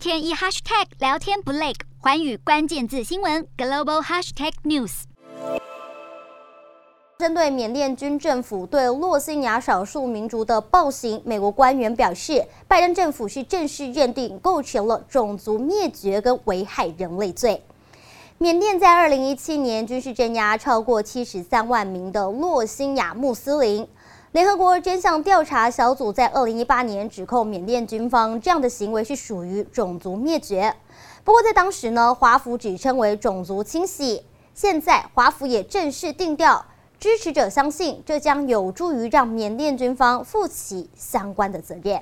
天一 hashtag 聊天不累，环宇关键字新闻 global hashtag news。针对缅甸军政府对罗兴亚少数民族的暴行，美国官员表示，拜登政府是正式认定构成了种族灭绝跟危害人类罪。缅甸在二零一七年军事镇压超过七十三万名的洛辛亚穆斯林。联合国真相调查小组在二零一八年指控缅甸军方这样的行为是属于种族灭绝。不过在当时呢，华府只称为种族清洗。现在华府也正式定调，支持者相信这将有助于让缅甸军方负起相关的责任。